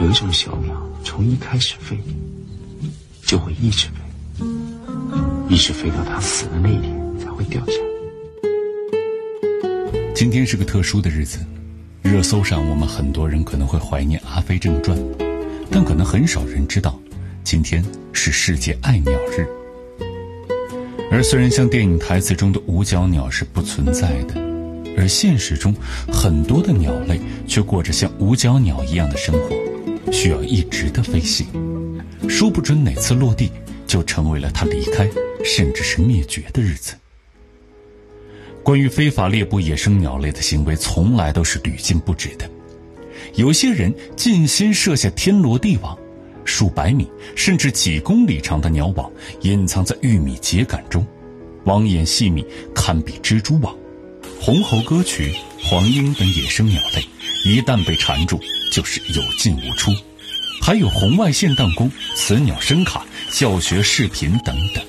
有一种小鸟，从一开始飞，就会一直飞，一直飞到它死的那一天才会掉下来。今天是个特殊的日子，热搜上我们很多人可能会怀念《阿飞正传》，但可能很少人知道，今天是世界爱鸟日。而虽然像电影台词中的五角鸟是不存在的，而现实中很多的鸟类却过着像五角鸟一样的生活，需要一直的飞行，说不准哪次落地就成为了它离开，甚至是灭绝的日子。关于非法猎捕野生鸟类的行为，从来都是屡禁不止的。有些人尽心设下天罗地网，数百米甚至几公里长的鸟网隐藏在玉米秸秆中，网眼细密，堪比蜘蛛网。红喉歌曲、黄莺等野生鸟类，一旦被缠住，就是有进无出。还有红外线弹弓、雌鸟声卡、教学视频等等，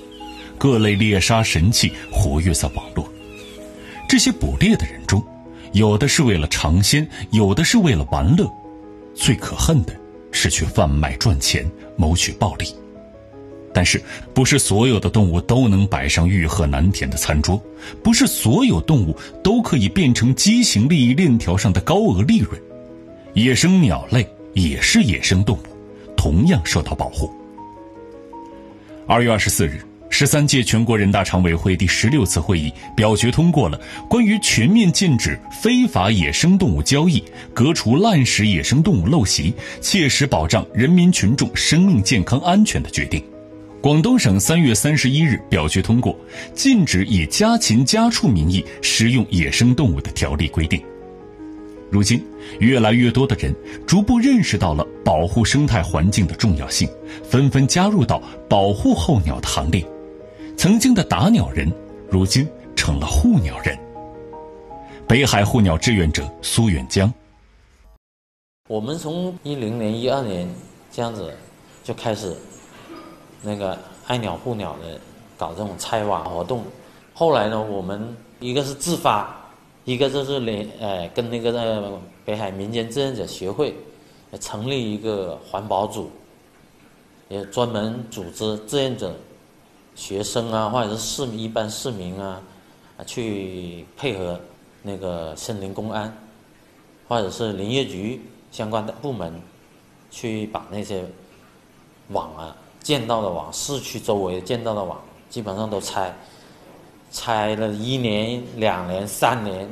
各类猎杀神器活跃在网络。这些捕猎的人中，有的是为了尝鲜，有的是为了玩乐，最可恨的是去贩卖赚钱，谋取暴利。但是，不是所有的动物都能摆上欲壑难填的餐桌，不是所有动物都可以变成畸形利益链条上的高额利润。野生鸟类也是野生动物，同样受到保护。二月二十四日。十三届全国人大常委会第十六次会议表决通过了关于全面禁止非法野生动物交易、革除滥食野生动物陋习、切实保障人民群众生命健康安全的决定。广东省三月三十一日表决通过禁止以家禽家畜名义食用野生动物的条例规定。如今，越来越多的人逐步认识到了保护生态环境的重要性，纷纷加入到保护候鸟的行列。曾经的打鸟人，如今成了护鸟人。北海护鸟志愿者苏远江，我们从一零年、一二年这样子就开始那个爱鸟护鸟的搞这种拆网活动。后来呢，我们一个是自发，一个就是联呃跟那个北海民间志愿者协会成立一个环保组，也专门组织志愿者。学生啊，或者是市民、一般市民啊，啊，去配合那个森林公安，或者是林业局相关的部门，去把那些网啊，见到的网，市区周围见到的网，基本上都拆，拆了一年、两年、三年，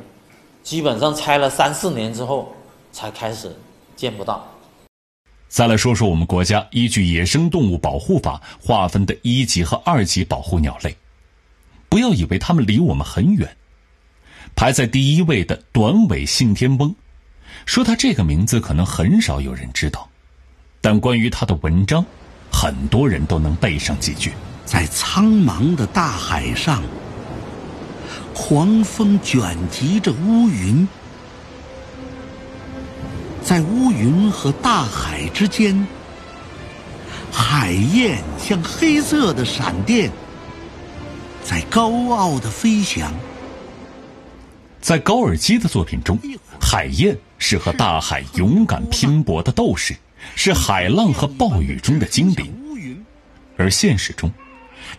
基本上拆了三四年之后，才开始见不到。再来说说我们国家依据《野生动物保护法》划分的一级和二级保护鸟类，不要以为它们离我们很远。排在第一位的短尾信天翁，说它这个名字可能很少有人知道，但关于它的文章，很多人都能背上几句。在苍茫的大海上，狂风卷集着乌云。在乌云和大海之间，海燕像黑色的闪电，在高傲的飞翔。在高尔基的作品中，海燕是和大海勇敢拼搏的斗士，是海浪和暴雨中的精灵。而现实中，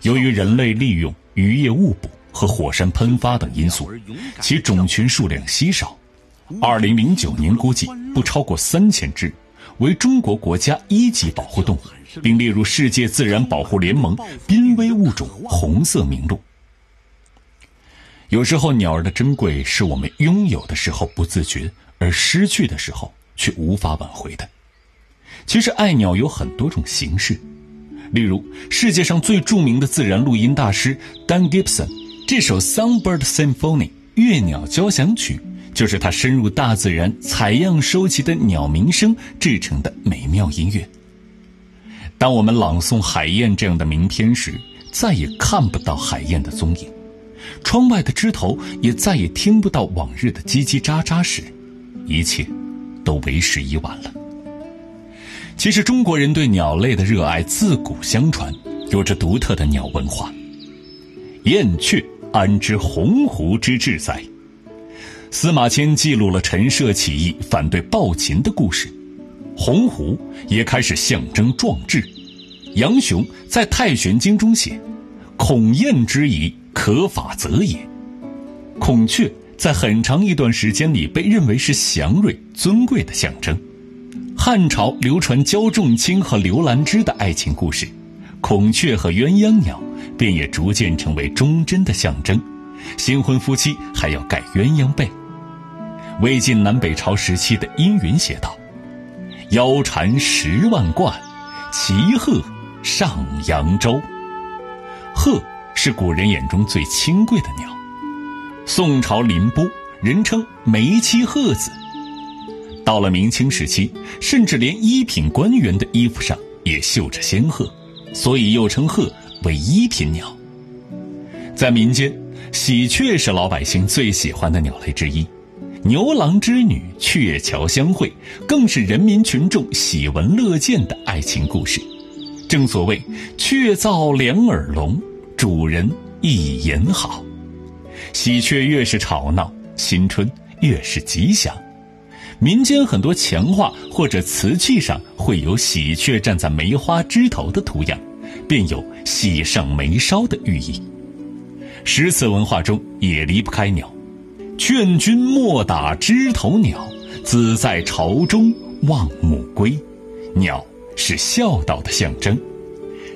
由于人类利用渔业误捕和火山喷发等因素，其种群数量稀少。二零零九年估计不超过三千只，为中国国家一级保护动物，并列入世界自然保护联盟濒危物种红色名录。有时候，鸟儿的珍贵是我们拥有的时候不自觉，而失去的时候却无法挽回的。其实，爱鸟有很多种形式，例如世界上最著名的自然录音大师 Dan Gibson，这首《Songbird Symphony》乐鸟交响曲。就是他深入大自然采样收集的鸟鸣声制成的美妙音乐。当我们朗诵海燕这样的名篇时，再也看不到海燕的踪影，窗外的枝头也再也听不到往日的叽叽喳喳时，一切都为时已晚了。其实中国人对鸟类的热爱自古相传，有着独特的鸟文化。燕雀安知鸿鹄之志哉？司马迁记录了陈涉起义反对暴秦的故事，鸿鹄也开始象征壮志。杨雄在《太玄经》中写：“孔燕之仪，可法则也。”孔雀在很长一段时间里被认为是祥瑞、尊贵的象征。汉朝流传焦仲卿和刘兰芝的爱情故事，孔雀和鸳鸯鸟便也逐渐成为忠贞的象征。新婚夫妻还要盖鸳鸯被。魏晋南北朝时期的殷云写道：“腰缠十万贯，骑鹤上扬州。”鹤是古人眼中最清贵的鸟。宋朝林波人称梅妻鹤子。到了明清时期，甚至连一品官员的衣服上也绣着仙鹤，所以又称鹤为一品鸟。在民间，喜鹊是老百姓最喜欢的鸟类之一。牛郎织女鹊桥相会，更是人民群众喜闻乐见的爱情故事。正所谓“鹊噪两耳聋，主人一言好”。喜鹊越是吵闹，新春越是吉祥。民间很多墙画或者瓷器上会有喜鹊站在梅花枝头的图样，便有喜上眉梢的寓意。诗词文化中也离不开鸟。劝君莫打枝头鸟，子在巢中望母归。鸟是孝道的象征，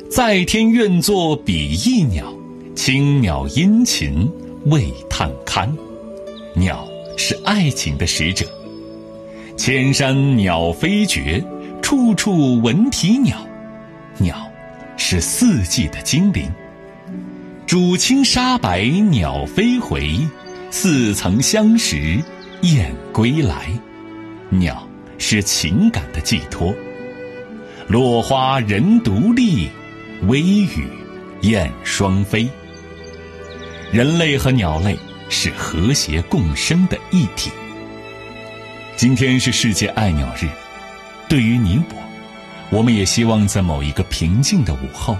在天愿作比翼鸟，青鸟殷勤为探看。鸟是爱情的使者，千山鸟飞绝，处处闻啼鸟。鸟是四季的精灵，渚清沙白鸟飞回。似曾相识，燕归来。鸟是情感的寄托。落花人独立，微雨燕双飞。人类和鸟类是和谐共生的一体。今天是世界爱鸟日对于你我我们也希望在某一个平静的午后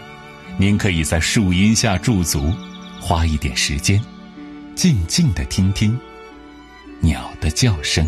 您可以在树荫下驻足花一点时间静静的听听鸟的叫声。